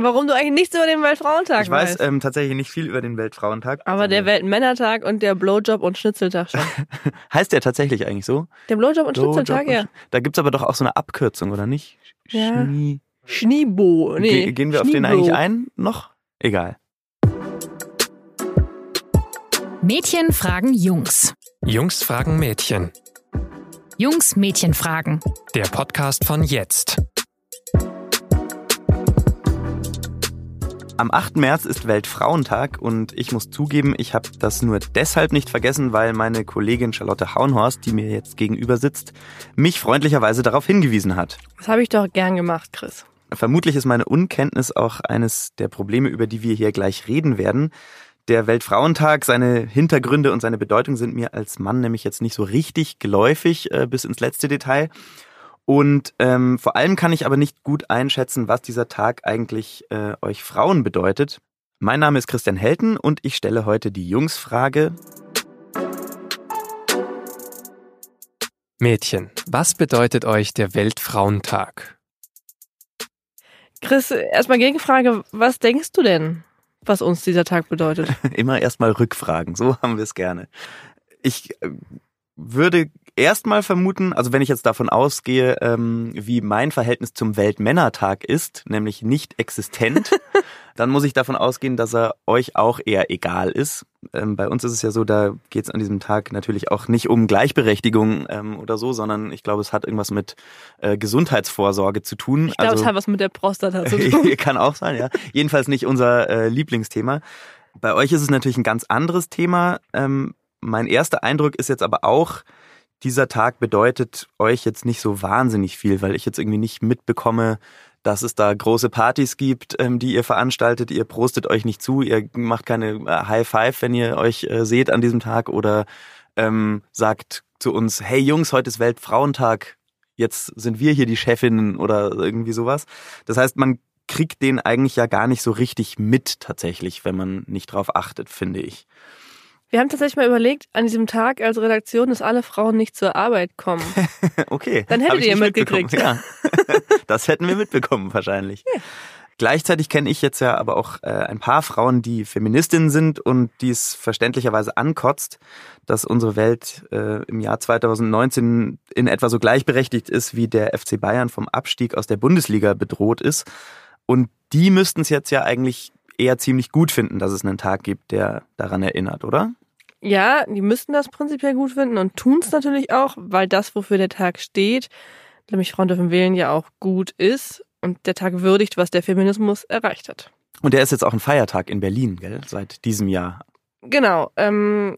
Warum du eigentlich nichts über den Weltfrauentag Ich weiß weißt. ähm, tatsächlich nicht viel über den Weltfrauentag. aber der Weltmännertag und der Blowjob und Schnitzeltag schon. Heißt der tatsächlich eigentlich so? Der Blowjob und Schnitzeltag, Blowjob ja. und- Da gibt's aber doch auch so eine Abkürzung, oder nicht? Ja. Schnie- Schniebo. Nee, Ge gehen wir auf den eigentlich ein? Noch? Egal. Mädchen fragen Jungs. Jungs fragen Mädchen. Jungs Mädchen fragen. Der Podcast von jetzt. Am 8. März ist Weltfrauentag und ich muss zugeben, ich habe das nur deshalb nicht vergessen, weil meine Kollegin Charlotte Hauenhorst, die mir jetzt gegenüber sitzt, mich freundlicherweise darauf hingewiesen hat. Das habe ich doch gern gemacht, Chris. Vermutlich ist meine Unkenntnis auch eines der Probleme, über die wir hier gleich reden werden. Der Weltfrauentag, seine Hintergründe und seine Bedeutung sind mir als Mann nämlich jetzt nicht so richtig geläufig äh, bis ins letzte Detail. Und ähm, vor allem kann ich aber nicht gut einschätzen, was dieser Tag eigentlich äh, euch Frauen bedeutet. Mein Name ist Christian Helten und ich stelle heute die Jungsfrage. Mädchen, was bedeutet euch der Weltfrauentag? Chris, erstmal Gegenfrage, was denkst du denn, was uns dieser Tag bedeutet? Immer erstmal Rückfragen, so haben wir es gerne. Ich äh, würde erstmal vermuten, also wenn ich jetzt davon ausgehe, ähm, wie mein Verhältnis zum Weltmännertag ist, nämlich nicht existent, dann muss ich davon ausgehen, dass er euch auch eher egal ist. Ähm, bei uns ist es ja so, da geht es an diesem Tag natürlich auch nicht um Gleichberechtigung ähm, oder so, sondern ich glaube, es hat irgendwas mit äh, Gesundheitsvorsorge zu tun. Ich glaube, also, es hat was mit der Prostata zu tun. Kann auch sein, ja. Jedenfalls nicht unser äh, Lieblingsthema. Bei euch ist es natürlich ein ganz anderes Thema. Ähm, mein erster Eindruck ist jetzt aber auch, dieser Tag bedeutet euch jetzt nicht so wahnsinnig viel, weil ich jetzt irgendwie nicht mitbekomme, dass es da große Partys gibt, ähm, die ihr veranstaltet. Ihr prostet euch nicht zu, ihr macht keine äh, High Five, wenn ihr euch äh, seht an diesem Tag oder ähm, sagt zu uns, hey Jungs, heute ist Weltfrauentag, jetzt sind wir hier die Chefinnen oder irgendwie sowas. Das heißt, man kriegt den eigentlich ja gar nicht so richtig mit tatsächlich, wenn man nicht drauf achtet, finde ich. Wir haben tatsächlich mal überlegt, an diesem Tag als Redaktion, dass alle Frauen nicht zur Arbeit kommen. Okay. Dann hättet ihr mitgekriegt. Ja. das hätten wir mitbekommen wahrscheinlich. Gleichzeitig kenne ich jetzt ja aber auch äh, ein paar Frauen, die Feministinnen sind und die es verständlicherweise ankotzt, dass unsere Welt äh, im Jahr 2019 in etwa so gleichberechtigt ist, wie der FC Bayern vom Abstieg aus der Bundesliga bedroht ist. Und die müssten es jetzt ja eigentlich eher ziemlich gut finden, dass es einen Tag gibt, der daran erinnert, oder? Ja, die müssten das prinzipiell gut finden und tun es natürlich auch, weil das, wofür der Tag steht, nämlich Frauen dürfen wählen, ja auch gut ist und der Tag würdigt, was der Feminismus erreicht hat. Und der ist jetzt auch ein Feiertag in Berlin, gell? Seit diesem Jahr. Genau. Ähm,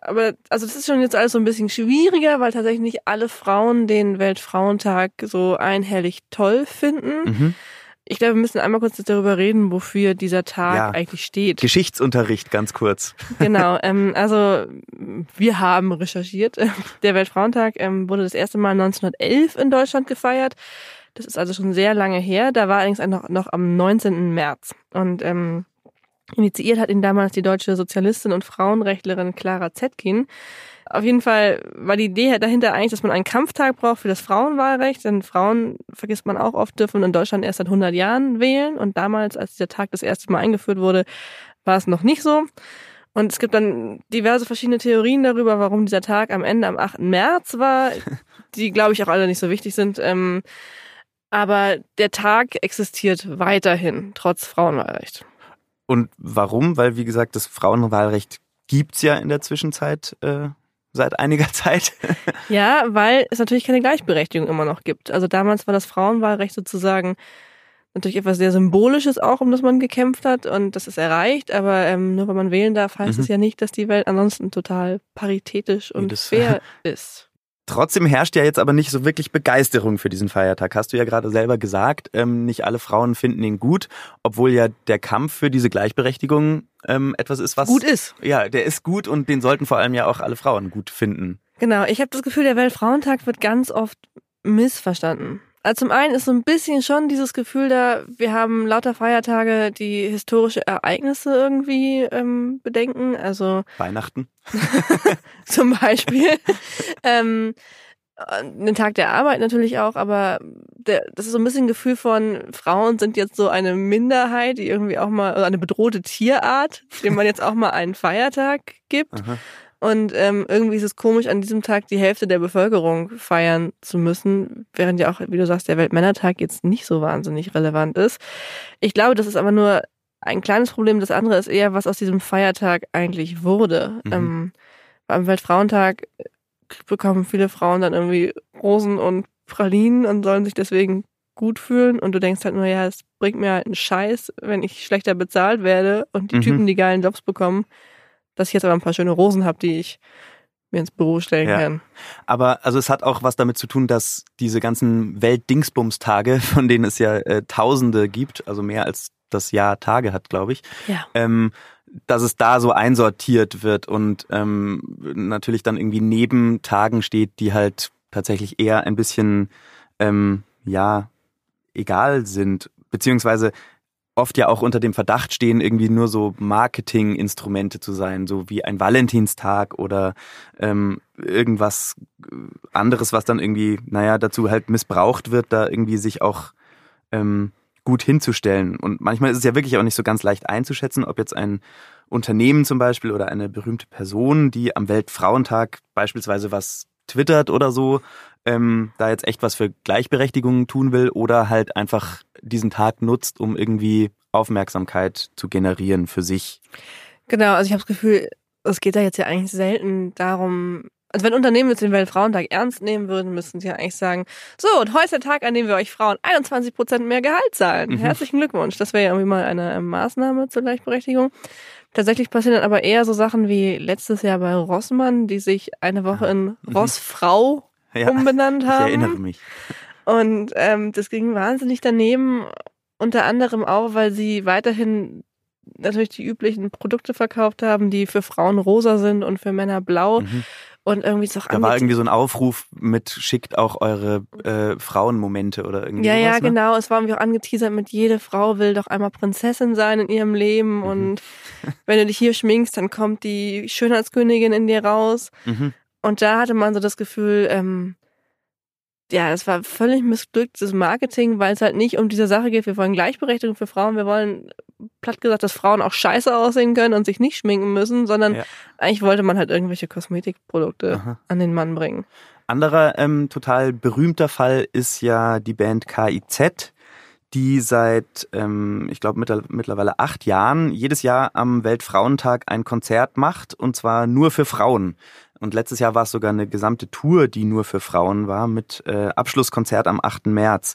aber also das ist schon jetzt alles so ein bisschen schwieriger, weil tatsächlich nicht alle Frauen den Weltfrauentag so einhellig toll finden. Mhm. Ich glaube, wir müssen einmal kurz darüber reden, wofür dieser Tag Ja. eigentlich steht. Geschichtsunterricht, ganz kurz. Genau, ähm, also wir haben recherchiert. Der Weltfrauentag ähm, wurde das erste Mal 1911 in Deutschland gefeiert. Das ist also schon sehr lange her. Da war allerdings noch, noch am 19. März. Und ähm, initiiert hat ihn damals die deutsche Sozialistin und Frauenrechtlerin Clara Zetkin. Auf jeden Fall war die Idee dahinter eigentlich, dass man einen Kampftag braucht für das Frauenwahlrecht, denn Frauen, vergisst man auch oft, dürfen in Deutschland erst seit 100 Jahren wählen und damals, als dieser Tag das erste Mal eingeführt wurde, war es noch nicht so. Und es gibt dann diverse verschiedene Theorien darüber, warum dieser Tag am Ende am 8. März war, die, glaube ich, auch alle nicht so wichtig sind. Ähm, aber der Tag existiert weiterhin, trotz Frauenwahlrecht. Und warum? Weil, wie gesagt, das Frauenwahlrecht gibt's ja in der Zwischenzeit äh, seit einiger Zeit. Ja, weil es natürlich keine Gleichberechtigung immer noch gibt. Also damals war das Frauenwahlrecht sozusagen natürlich etwas sehr Symbolisches auch, um das man gekämpft hat und das ist erreicht, aber ähm, nur wenn man wählen darf, heißt Mhm. es ja nicht, dass die Welt ansonsten total paritätisch und das- fair ist. Trotzdem herrscht ja jetzt aber nicht so wirklich Begeisterung für diesen Feiertag. Hast du ja gerade selber gesagt. Ähm, nicht alle Frauen finden ihn gut, obwohl ja der Kampf für diese Gleichberechtigung ähm, etwas ist, was Gut ist. Ja, der ist gut und den sollten vor allem ja auch alle Frauen gut finden. Genau, ich habe das Gefühl, der Weltfrauentag wird ganz oft missverstanden. Also zum einen ist so ein bisschen schon dieses Gefühl da, wir haben lauter Feiertage, die historische Ereignisse irgendwie ähm, bedenken. Also Weihnachten. zum Beispiel. ähm, den Tag der Arbeit natürlich auch, aber der, das ist so ein bisschen ein Gefühl von, Frauen sind jetzt so eine Minderheit, die irgendwie auch mal, also eine bedrohte Tierart, dem man jetzt auch mal einen Feiertag gibt. Aha. Und ähm, irgendwie ist es komisch, an diesem Tag die Hälfte der Bevölkerung feiern zu müssen, während ja auch, wie du sagst, der Weltmännertag jetzt nicht so wahnsinnig relevant ist. Ich glaube, das ist aber nur ein kleines Problem. Das andere ist eher, was aus diesem Feiertag eigentlich wurde. Mhm. Ähm, am Weltfrauentag bekommen viele Frauen dann irgendwie Rosen und Pralinen und sollen sich deswegen gut fühlen. Und du denkst halt nur, ja, es bringt mir halt einen Scheiß, wenn ich schlechter bezahlt werde und die Mhm. Typen die geilen Jobs bekommen, dass ich jetzt aber ein paar schöne Rosen habe, die ich mir ins Büro stellen Ja. kann. Aber also es hat auch was damit zu tun, dass diese ganzen Weltdingsbums-Tage, von denen es ja äh, Tausende gibt, also mehr als das Jahr Tage hat, glaube ich, Ja. ähm, dass es da so einsortiert wird und ähm, natürlich dann irgendwie neben Tagen steht, die halt tatsächlich eher ein bisschen ähm, ja egal sind, beziehungsweise oft ja auch unter dem Verdacht stehen, irgendwie nur so Marketinginstrumente zu sein, so wie ein Valentinstag oder ähm, irgendwas anderes, was dann irgendwie, naja, dazu halt missbraucht wird, da irgendwie sich auch ähm, gut hinzustellen. Und manchmal ist es ja wirklich auch nicht so ganz leicht einzuschätzen, ob jetzt ein Unternehmen zum Beispiel oder eine berühmte Person, die am Weltfrauentag beispielsweise was twittert oder so, ähm, da jetzt echt was für Gleichberechtigung tun will oder halt einfach diesen Tag nutzt, um irgendwie Aufmerksamkeit zu generieren für sich. Genau, also ich habe das Gefühl, es geht da jetzt ja eigentlich selten darum, also wenn Unternehmen jetzt den Weltfrauentag ernst nehmen würden, müssten sie ja eigentlich sagen, so, und heute ist der Tag, an dem wir euch Frauen 21 Prozent mehr Gehalt zahlen. Mhm. Herzlichen Glückwunsch. Das wäre ja irgendwie mal eine äh, Maßnahme zur Gleichberechtigung. Tatsächlich passieren dann aber eher so Sachen wie letztes Jahr bei Rossmann, die sich eine Woche in Rossfrau Ja, umbenannt ich haben. erinnere mich. Und ähm, das ging wahnsinnig daneben, unter anderem auch, weil sie weiterhin natürlich die üblichen Produkte verkauft haben, die für Frauen rosa sind und für Männer blau. Mhm. Und irgendwie ist auch Da war irgendwie so ein Aufruf mit schickt auch eure äh, Frauenmomente oder irgendwie Ja, ja, sowas, ne? genau. Es war irgendwie auch angeteasert mit jede Frau will doch einmal Prinzessin sein in ihrem Leben Mhm. und wenn du dich hier schminkst, dann kommt die Schönheitskönigin in dir raus. Mhm. Und da hatte man so das Gefühl, ähm, ja, das war völlig missglücktes Marketing, weil es halt nicht um diese Sache geht, wir wollen Gleichberechtigung für Frauen, wir wollen platt gesagt, dass Frauen auch scheiße aussehen können und sich nicht schminken müssen, sondern Ja. eigentlich wollte man halt irgendwelche Kosmetikprodukte Aha. an den Mann bringen. Anderer ähm, total berühmter Fall ist ja die Band KIZ, die seit, ähm, ich glaube, mittlerweile acht Jahren jedes Jahr am Weltfrauentag ein Konzert macht und zwar nur für Frauen. Und letztes Jahr war es sogar eine gesamte Tour, die nur für Frauen war, mit äh, Abschlusskonzert am 8. März,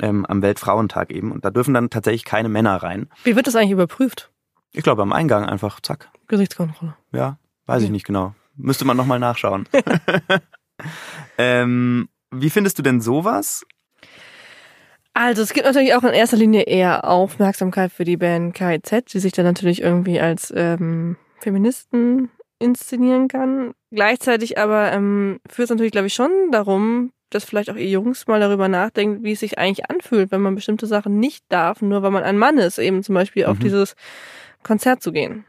ähm, am Weltfrauentag eben. Und da dürfen dann tatsächlich keine Männer rein. Wie wird das eigentlich überprüft? Ich glaube, am Eingang einfach, zack. Gesichtskontrolle. Ja, weiß ich nicht genau. Müsste man nochmal nachschauen. ähm, wie findest du denn sowas? Also es gibt natürlich auch in erster Linie eher Aufmerksamkeit für die Band KIZ, die sich dann natürlich irgendwie als ähm, Feministen inszenieren kann. Gleichzeitig aber ähm, führt es natürlich, glaube ich, schon darum, dass vielleicht auch ihr Jungs mal darüber nachdenkt, wie es sich eigentlich anfühlt, wenn man bestimmte Sachen nicht darf, nur weil man ein Mann ist, eben zum Beispiel auf Mhm. dieses Konzert zu gehen.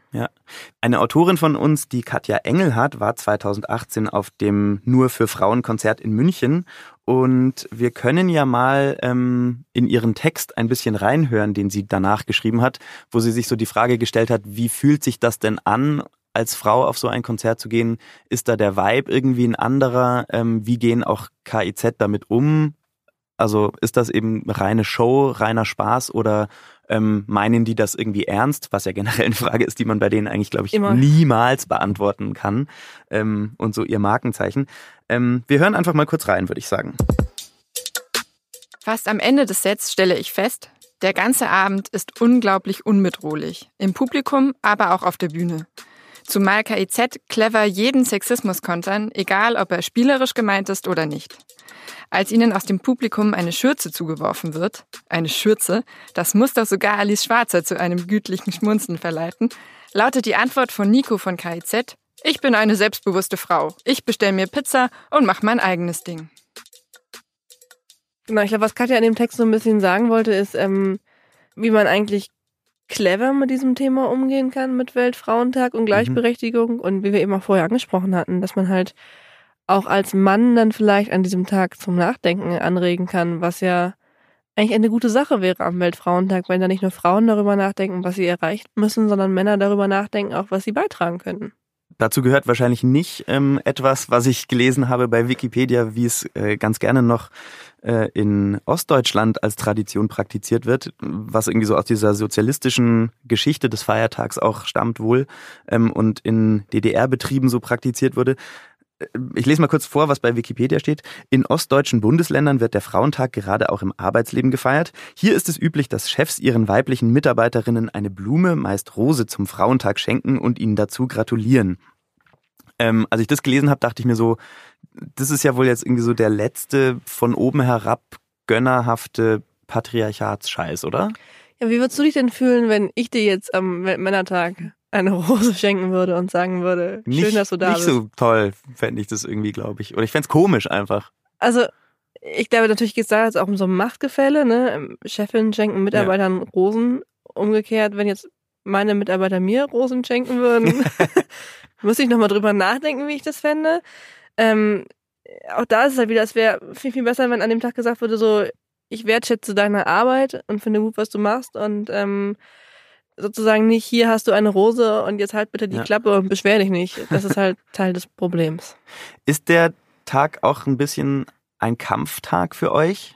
Eine Autorin von uns, die Katja Engelhardt, war 2018 auf dem Nur für Frauen Konzert in München. Und wir können ja mal ähm, in ihren Text ein bisschen reinhören, den sie danach geschrieben hat, wo sie sich so die Frage gestellt hat, wie fühlt sich das denn an, als Frau auf so ein Konzert zu gehen? Ist da der Vibe irgendwie ein anderer? Ähm, wie gehen auch KIZ damit um? Also ist das eben reine Show, reiner Spaß oder ähm, meinen die das irgendwie ernst? Was ja generell eine Frage ist, die man bei denen eigentlich, glaube ich, Immer. niemals beantworten kann. Ähm, und so ihr Markenzeichen. Ähm, wir hören einfach mal kurz rein, würde ich sagen. Fast am Ende des Sets stelle ich fest, der ganze Abend ist unglaublich unbedrohlich. Im Publikum, aber auch auf der Bühne. Zumal KIZ clever jeden Sexismus kontern, egal ob er spielerisch gemeint ist oder nicht. Als ihnen aus dem Publikum eine Schürze zugeworfen wird, eine Schürze, das muss doch sogar Alice Schwarzer zu einem gütlichen Schmunzen verleiten, lautet die Antwort von Nico von KIZ, ich bin eine selbstbewusste Frau. Ich bestelle mir Pizza und mach mein eigenes Ding. Genau, ich glaube, was Katja in dem Text so ein bisschen sagen wollte, ist, ähm, wie man eigentlich clever mit diesem Thema umgehen kann, mit Weltfrauentag und Gleichberechtigung und wie wir eben auch vorher angesprochen hatten, dass man halt auch als Mann dann vielleicht an diesem Tag zum Nachdenken anregen kann, was ja eigentlich eine gute Sache wäre am Weltfrauentag, wenn da nicht nur Frauen darüber nachdenken, was sie erreichen müssen, sondern Männer darüber nachdenken, auch was sie beitragen könnten. Dazu gehört wahrscheinlich nicht ähm, etwas, was ich gelesen habe bei Wikipedia, wie es äh, ganz gerne noch äh, in Ostdeutschland als Tradition praktiziert wird, was irgendwie so aus dieser sozialistischen Geschichte des Feiertags auch stammt wohl ähm, und in DDR-Betrieben so praktiziert wurde. Ich lese mal kurz vor, was bei Wikipedia steht. In ostdeutschen Bundesländern wird der Frauentag gerade auch im Arbeitsleben gefeiert. Hier ist es üblich, dass Chefs ihren weiblichen Mitarbeiterinnen eine Blume, meist Rose, zum Frauentag schenken und ihnen dazu gratulieren. Ähm, als ich das gelesen habe, dachte ich mir so, das ist ja wohl jetzt irgendwie so der letzte von oben herab gönnerhafte Patriarchatsscheiß, oder? Ja, wie würdest du dich denn fühlen, wenn ich dir jetzt am Weltmännertag eine Rose schenken würde und sagen würde, schön, nicht, dass du da nicht bist. so toll, fände ich das irgendwie, glaube ich. Oder ich fände es komisch einfach. Also, ich glaube, natürlich geht es da jetzt auch um so ein Machtgefälle, ne? Chefin schenken Mitarbeitern Rosen. Umgekehrt, wenn jetzt meine Mitarbeiter mir Rosen schenken würden, müsste ich nochmal drüber nachdenken, wie ich das fände. Ähm, auch da ist es halt wieder, es wäre viel, viel besser, wenn an dem Tag gesagt würde, so, ich wertschätze deine Arbeit und finde gut, was du machst und ähm, sozusagen nicht, hier hast du eine Rose und jetzt halt bitte die Ja. Klappe und beschwer dich nicht. Das ist halt Teil des Problems. Ist der Tag auch ein bisschen ein Kampftag für euch?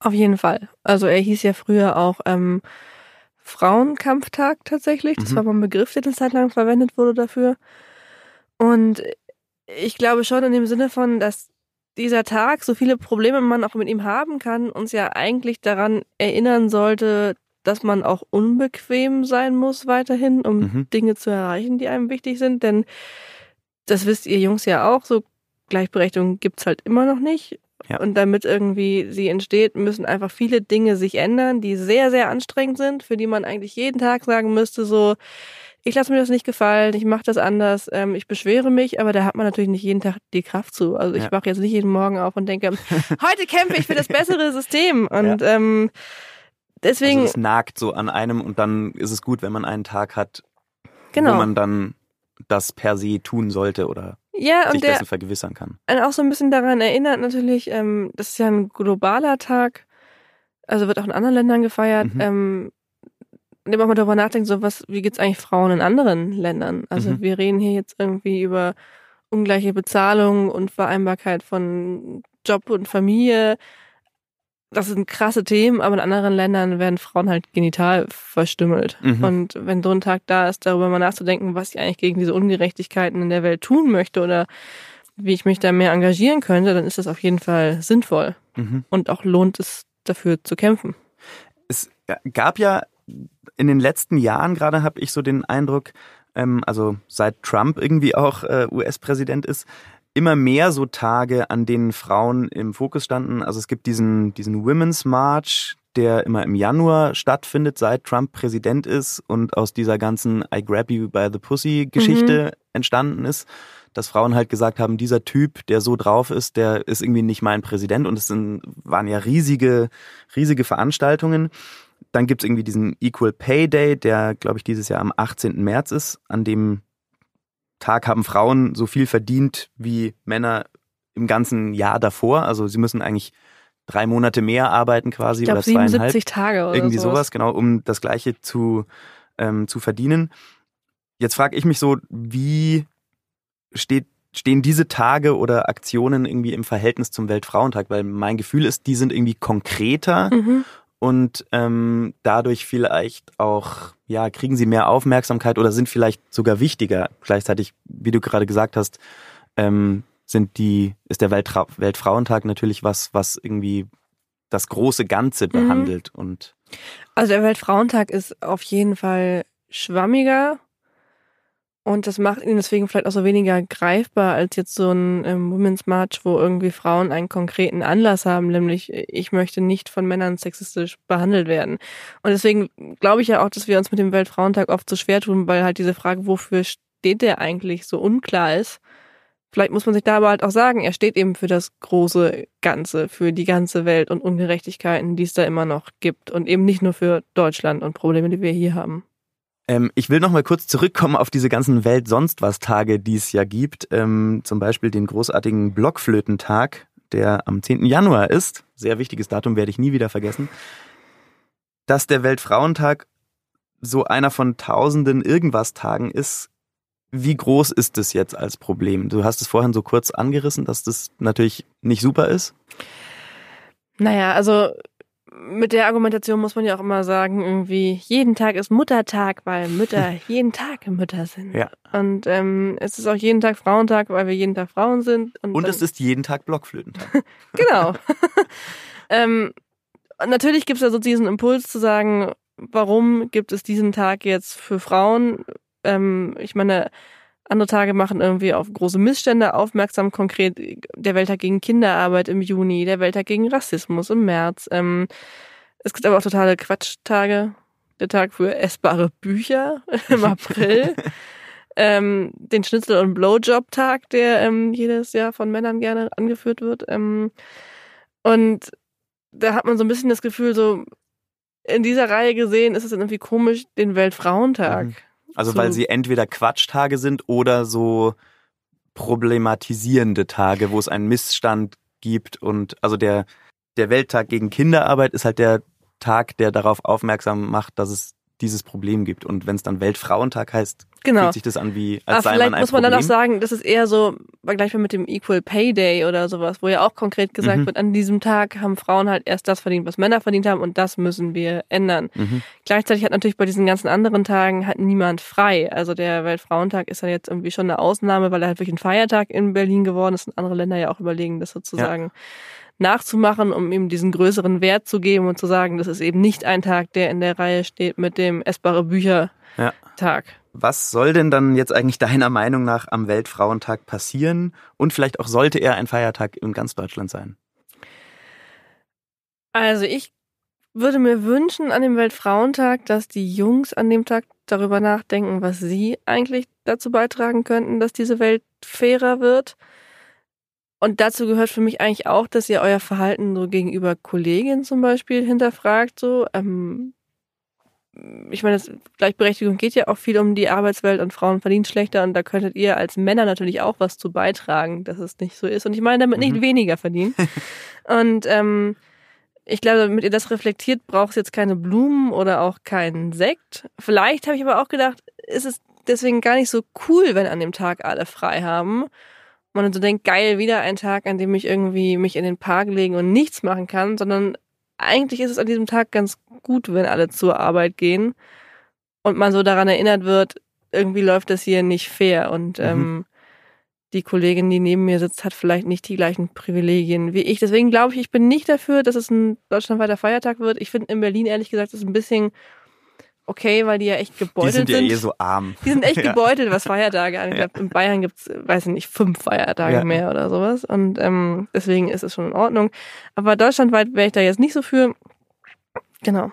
Auf jeden Fall. Also er hieß ja früher auch ähm, Frauenkampftag tatsächlich. Das Mhm. war mal ein Begriff, der eine Zeit lang verwendet wurde dafür. Und ich glaube schon in dem Sinne von, dass dieser Tag, so viele Probleme man auch mit ihm haben kann, uns ja eigentlich daran erinnern sollte, dass man auch unbequem sein muss weiterhin, um Mhm. Dinge zu erreichen, die einem wichtig sind. Denn das wisst ihr Jungs ja auch, so Gleichberechtigung gibt's halt immer noch nicht. Ja. Und damit irgendwie sie entsteht, müssen einfach viele Dinge sich ändern, die sehr, sehr anstrengend sind, für die man eigentlich jeden Tag sagen müsste, so, ich lasse mir das nicht gefallen, ich mache das anders, ähm, ich beschwere mich, aber da hat man natürlich nicht jeden Tag die Kraft zu. Also ich Ja. wache jetzt nicht jeden Morgen auf und denke, heute kämpfe ich für das bessere System. Und ähm, deswegen, Also es nagt so an einem und dann ist es gut, wenn man einen Tag hat, genau. wo man dann das per se tun sollte oder ja, sich und dessen vergewissern kann. einen auch so ein bisschen daran erinnert natürlich, ähm, das ist ja ein globaler Tag, also wird auch in anderen Ländern gefeiert, Mhm. ähm, indem man mal darüber nachdenkt, so was, wie geht's eigentlich Frauen in anderen Ländern? Also Mhm. wir reden hier jetzt irgendwie über ungleiche Bezahlung und Vereinbarkeit von Job und Familie. Das sind krasse Themen, aber in anderen Ländern werden Frauen halt genital verstümmelt. Mhm. Und wenn so ein Tag da ist, darüber mal nachzudenken, was ich eigentlich gegen diese Ungerechtigkeiten in der Welt tun möchte oder wie ich mich da mehr engagieren könnte, dann ist das auf jeden Fall sinnvoll Mhm. und auch lohnt es dafür zu kämpfen. Es gab ja in den letzten Jahren gerade, habe ich so den Eindruck, ähm, also seit Trump irgendwie auch äh, US-Präsident ist, immer mehr so Tage, an denen Frauen im Fokus standen. Also es gibt diesen, diesen Women's March, der immer im Januar stattfindet, seit Trump Präsident ist und aus dieser ganzen I grab you by the pussy Geschichte entstanden ist, dass Frauen halt gesagt haben, dieser Typ, der so drauf ist, der ist irgendwie nicht mein Präsident und es sind, waren ja riesige, riesige Veranstaltungen. Dann gibt's irgendwie diesen Equal Pay Day, der, glaube ich, dieses Jahr am 18. März ist. An dem Tag haben Frauen so viel verdient wie Männer im ganzen Jahr davor. Also sie müssen eigentlich drei Monate mehr arbeiten quasi Ich glaube oder zweieinhalb. 77 Tage oder Irgendwie sowas. sowas, genau, um das Gleiche zu, ähm, zu verdienen. Jetzt frage ich mich so, wie steht, stehen diese Tage oder Aktionen irgendwie im Verhältnis zum Weltfrauentag? Weil mein Gefühl ist, die sind irgendwie konkreter Mhm. Und ähm, dadurch vielleicht auch, ja, kriegen sie mehr Aufmerksamkeit oder sind vielleicht sogar wichtiger. Gleichzeitig, wie du gerade gesagt hast, ähm, sind die, ist der Weltra Weltfrauentag natürlich was, was irgendwie das große Ganze Mhm. behandelt und Also der Weltfrauentag ist auf jeden Fall schwammiger und das macht ihn deswegen vielleicht auch so weniger greifbar als jetzt so ein ähm, Women's March, wo irgendwie Frauen einen konkreten Anlass haben, nämlich ich möchte nicht von Männern sexistisch behandelt werden. Und deswegen glaube ich ja auch, dass wir uns mit dem Weltfrauentag oft so schwer tun, weil halt diese Frage, wofür steht der eigentlich, so unklar ist. Vielleicht muss man sich da aber halt auch sagen, er steht eben für das große Ganze, für die ganze Welt und Ungerechtigkeiten, die es da immer noch gibt und eben nicht nur für Deutschland und Probleme, die wir hier haben. Ähm, ich will noch mal kurz zurückkommen auf diese ganzen Welt-Sonst-was-Tage, die es ja gibt. Ähm, zum Beispiel den großartigen Blockflötentag, der am 10. Januar ist. Sehr wichtiges Datum, werde ich nie wieder vergessen. Dass der Weltfrauentag so einer von tausenden Irgendwas-Tagen ist, wie groß ist das jetzt als Problem? Du hast es vorhin so kurz angerissen, dass das natürlich nicht super ist. Naja, also mit der Argumentation muss man ja auch immer sagen, irgendwie, jeden Tag ist Muttertag, weil Mütter jeden Tag Mütter sind. Ja. Und ähm, es ist auch jeden Tag Frauentag, weil wir jeden Tag Frauen sind. Und, Und es ist jeden Tag Blockflötentag. Genau. ähm, natürlich gibt es so diesen Impuls zu sagen, warum gibt es diesen Tag jetzt für Frauen? Ähm, ich meine, andere Tage machen irgendwie auf große Missstände aufmerksam, konkret der Welttag gegen Kinderarbeit im Juni, der Welttag gegen Rassismus im März. Ähm, es gibt aber auch totale Quatschtage, der Tag für essbare Bücher im April. ähm, den Schnitzel- und Blowjob-Tag, der ähm, jedes Jahr von Männern gerne angeführt wird. Ähm, und da hat man so ein bisschen das Gefühl, so in dieser Reihe gesehen, ist es irgendwie komisch, den Weltfrauentag. Mhm. Also So. weil sie entweder Quatschtage sind oder so problematisierende Tage, wo es einen Missstand gibt und also der der Welttag gegen Kinderarbeit ist halt der Tag, der darauf aufmerksam macht, dass es dieses Problem gibt und wenn es dann Weltfrauentag heißt, Genau. fühlt sich das an wie als Aber sei vielleicht man ein muss man Problem. dann auch sagen, das ist eher so vergleichbar mit dem Equal Pay Day oder sowas, wo ja auch konkret gesagt Mhm. wird, an diesem Tag haben Frauen halt erst das verdient, was Männer verdient haben und das müssen wir ändern. Mhm. Gleichzeitig hat natürlich bei diesen ganzen anderen Tagen halt niemand frei. Also der Weltfrauentag ist ja jetzt irgendwie schon eine Ausnahme, weil er halt wirklich ein Feiertag in Berlin geworden ist und andere Länder ja auch überlegen, das sozusagen nachzumachen, um ihm diesen größeren Wert zu geben und zu sagen, das ist eben nicht ein Tag, der in der Reihe steht mit dem essbare Bücher Ja. Was soll denn dann jetzt eigentlich deiner Meinung nach am Weltfrauentag passieren? Und vielleicht auch sollte er ein Feiertag in ganz Deutschland sein? Also ich würde mir wünschen an dem Weltfrauentag, dass die Jungs an dem Tag darüber nachdenken, was sie eigentlich dazu beitragen könnten, dass diese Welt fairer wird. Und dazu gehört für mich eigentlich auch, dass ihr euer Verhalten so gegenüber Kolleginnen zum Beispiel hinterfragt. So, ähm, ich meine, das Gleichberechtigung geht ja auch viel um die Arbeitswelt und Frauen verdienen schlechter und da könntet ihr als Männer natürlich auch was zu beitragen, dass es nicht so ist. Und ich meine damit nicht Mhm. weniger verdienen. und ähm, ich glaube, damit ihr das reflektiert, braucht es jetzt keine Blumen oder auch keinen Sekt. Vielleicht habe ich aber auch gedacht, ist es deswegen gar nicht so cool, wenn an dem Tag alle frei haben. Man so denkt, geil, wieder ein Tag, an dem ich irgendwie mich in den Park legen und nichts machen kann, sondern eigentlich ist es an diesem Tag ganz gut, wenn alle zur Arbeit gehen und man so daran erinnert wird, irgendwie läuft das hier nicht fair und Mhm. ähm, die Kollegin, die neben mir sitzt, hat vielleicht nicht die gleichen Privilegien wie ich. Deswegen glaube ich, ich bin nicht dafür, dass es ein deutschlandweiter Feiertag wird. Ich finde in Berlin ehrlich gesagt, ist ein bisschen okay, weil die ja echt Die gebeutelt sind ja eh so arm. die sind echt Ja. gebeutelt, was Feiertage angeht. Glaub, In Bayern gibt's, weiß ich nicht, fünf Feiertage Ja. mehr oder sowas. Und ähm, deswegen ist es schon in Ordnung. Aber deutschlandweit wäre ich da jetzt nicht so für. Genau.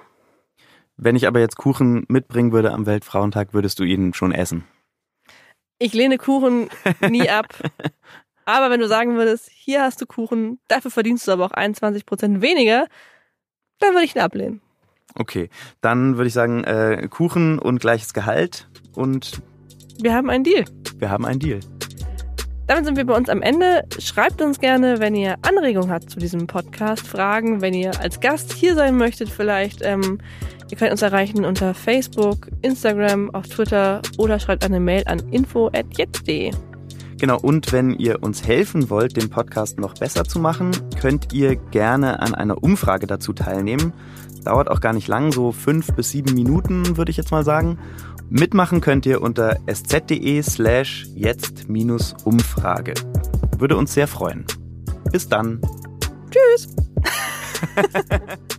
Wenn ich aber jetzt Kuchen mitbringen würde am Weltfrauentag, würdest du ihn schon essen. Ich lehne Kuchen nie ab. Aber wenn du sagen würdest, hier hast du Kuchen, dafür verdienst du aber auch 21 Prozent weniger, dann würde ich ihn ablehnen. Okay, dann würde ich sagen, äh, Kuchen und gleiches Gehalt und Wir haben einen Deal. wir haben einen Deal. Damit sind wir bei uns am Ende. Schreibt uns gerne, wenn ihr Anregungen habt zu diesem Podcast, Fragen, wenn ihr als Gast hier sein möchtet vielleicht. Ähm, ihr könnt uns erreichen unter Facebook, Instagram, auf Twitter oder schreibt eine Mail an info.jetzt.de. Genau, und wenn ihr uns helfen wollt, den Podcast noch besser zu machen, könnt ihr gerne an einer Umfrage dazu teilnehmen. Dauert auch gar nicht lang, so fünf bis sieben Minuten, würde ich jetzt mal sagen. Mitmachen könnt ihr unter sz.de slash jetzt-umfrage. Würde uns sehr freuen. Bis dann. Tschüss!